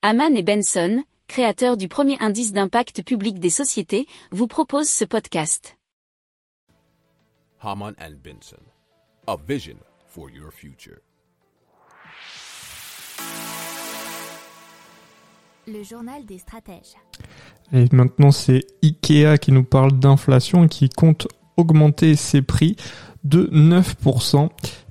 Haman et Benson, créateurs du premier indice d'impact public des sociétés, vous proposent ce podcast. Haman and Benson, a vision for your future. Le journal des stratèges. Et maintenant, c'est Ikea qui nous parle d'inflation et qui compte augmenter ses prix de 9%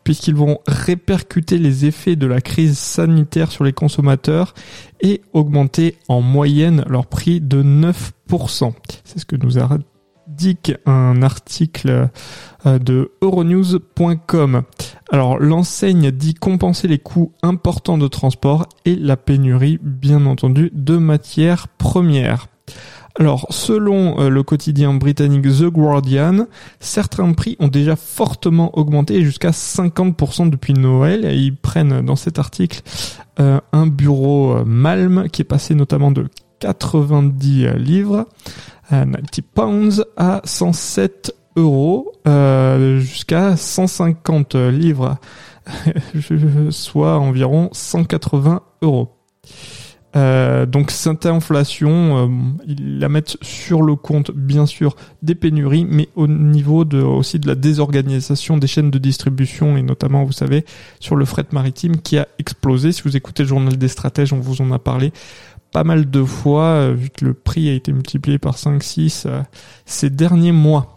puisqu'ils vont répercuter les effets de la crise sanitaire sur les consommateurs et augmenter en moyenne leur prix de 9%. C'est ce que nous dit un article euh, de euronews.com. Alors l'enseigne dit compenser les coûts importants de transport et la pénurie bien entendu de matières premières. Alors, selon euh, le quotidien britannique The Guardian, certains prix ont déjà fortement augmenté jusqu'à 50% depuis Noël. Et ils prennent dans cet article euh, un bureau euh, Malm qui est passé notamment de 90 livres, 90 pounds, à 107 euros, jusqu'à 150 livres, soit environ 180 euros. Euh, donc cette inflation, euh, ils la mettent sur le compte bien sûr des pénuries, mais au niveau de, aussi de la désorganisation des chaînes de distribution et notamment, vous savez, sur le fret maritime qui a explosé. Si vous écoutez le journal des stratèges, on vous en a parlé pas mal de fois, euh, vu que le prix a été multiplié par 5-6 ces derniers mois.